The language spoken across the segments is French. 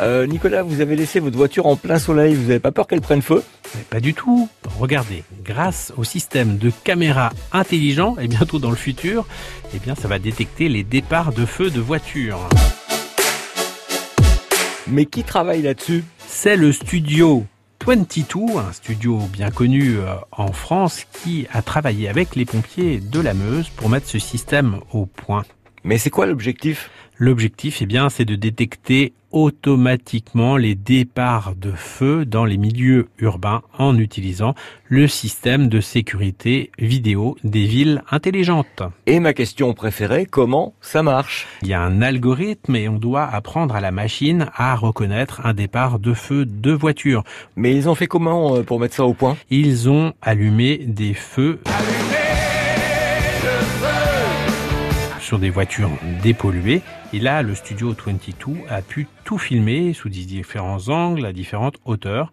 Euh, Nicolas, vous avez laissé votre voiture en plein soleil, vous n'avez pas peur qu'elle prenne feu? Mais Pas du tout. Regardez, grâce au système de caméras intelligent, et bientôt dans le futur, eh bien, ça va détecter les départs de feu de voiture. Mais qui travaille là-dessus? C'est le studio 22, un studio bien connu euh, en France qui a travaillé avec les pompiers de la Meuse pour mettre ce système au point. Mais c'est quoi l'objectif? L'objectif, eh bien, c'est de détecter automatiquement les départs de feu dans les milieux urbains en utilisant le système de sécurité vidéo des villes intelligentes. Et ma question préférée, comment ça marche? Il y a un algorithme et on doit apprendre à la machine à reconnaître un départ de feu de voiture. Mais ils ont fait comment euh, pour mettre ça au point? Ils ont allumé des feux des voitures dépolluées. Et là, le studio 22 a pu tout filmer sous différents angles, à différentes hauteurs.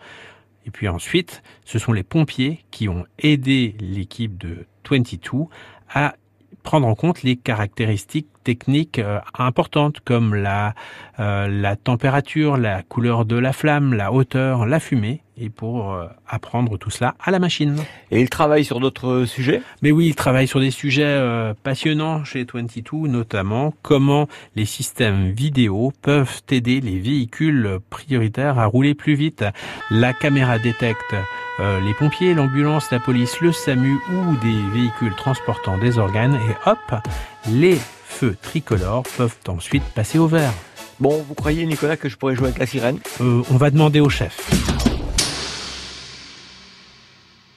Et puis ensuite, ce sont les pompiers qui ont aidé l'équipe de 22 à prendre en compte les caractéristiques techniques euh, importantes comme la, euh, la température, la couleur de la flamme, la hauteur, la fumée, et pour euh, apprendre tout cela à la machine. Et ils travaillent sur d'autres sujets? Mais oui, ils travaillent sur des sujets passionnants chez 22, notamment comment les systèmes vidéo peuvent aider les véhicules prioritaires à rouler plus vite. La caméra détecte les pompiers, l'ambulance, la police, le SAMU ou des véhicules transportant des organes et hop, les feux tricolores peuvent ensuite passer au vert. Bon, vous croyez Nicolas que je pourrais jouer avec la sirène? Euh, on va demander au chef.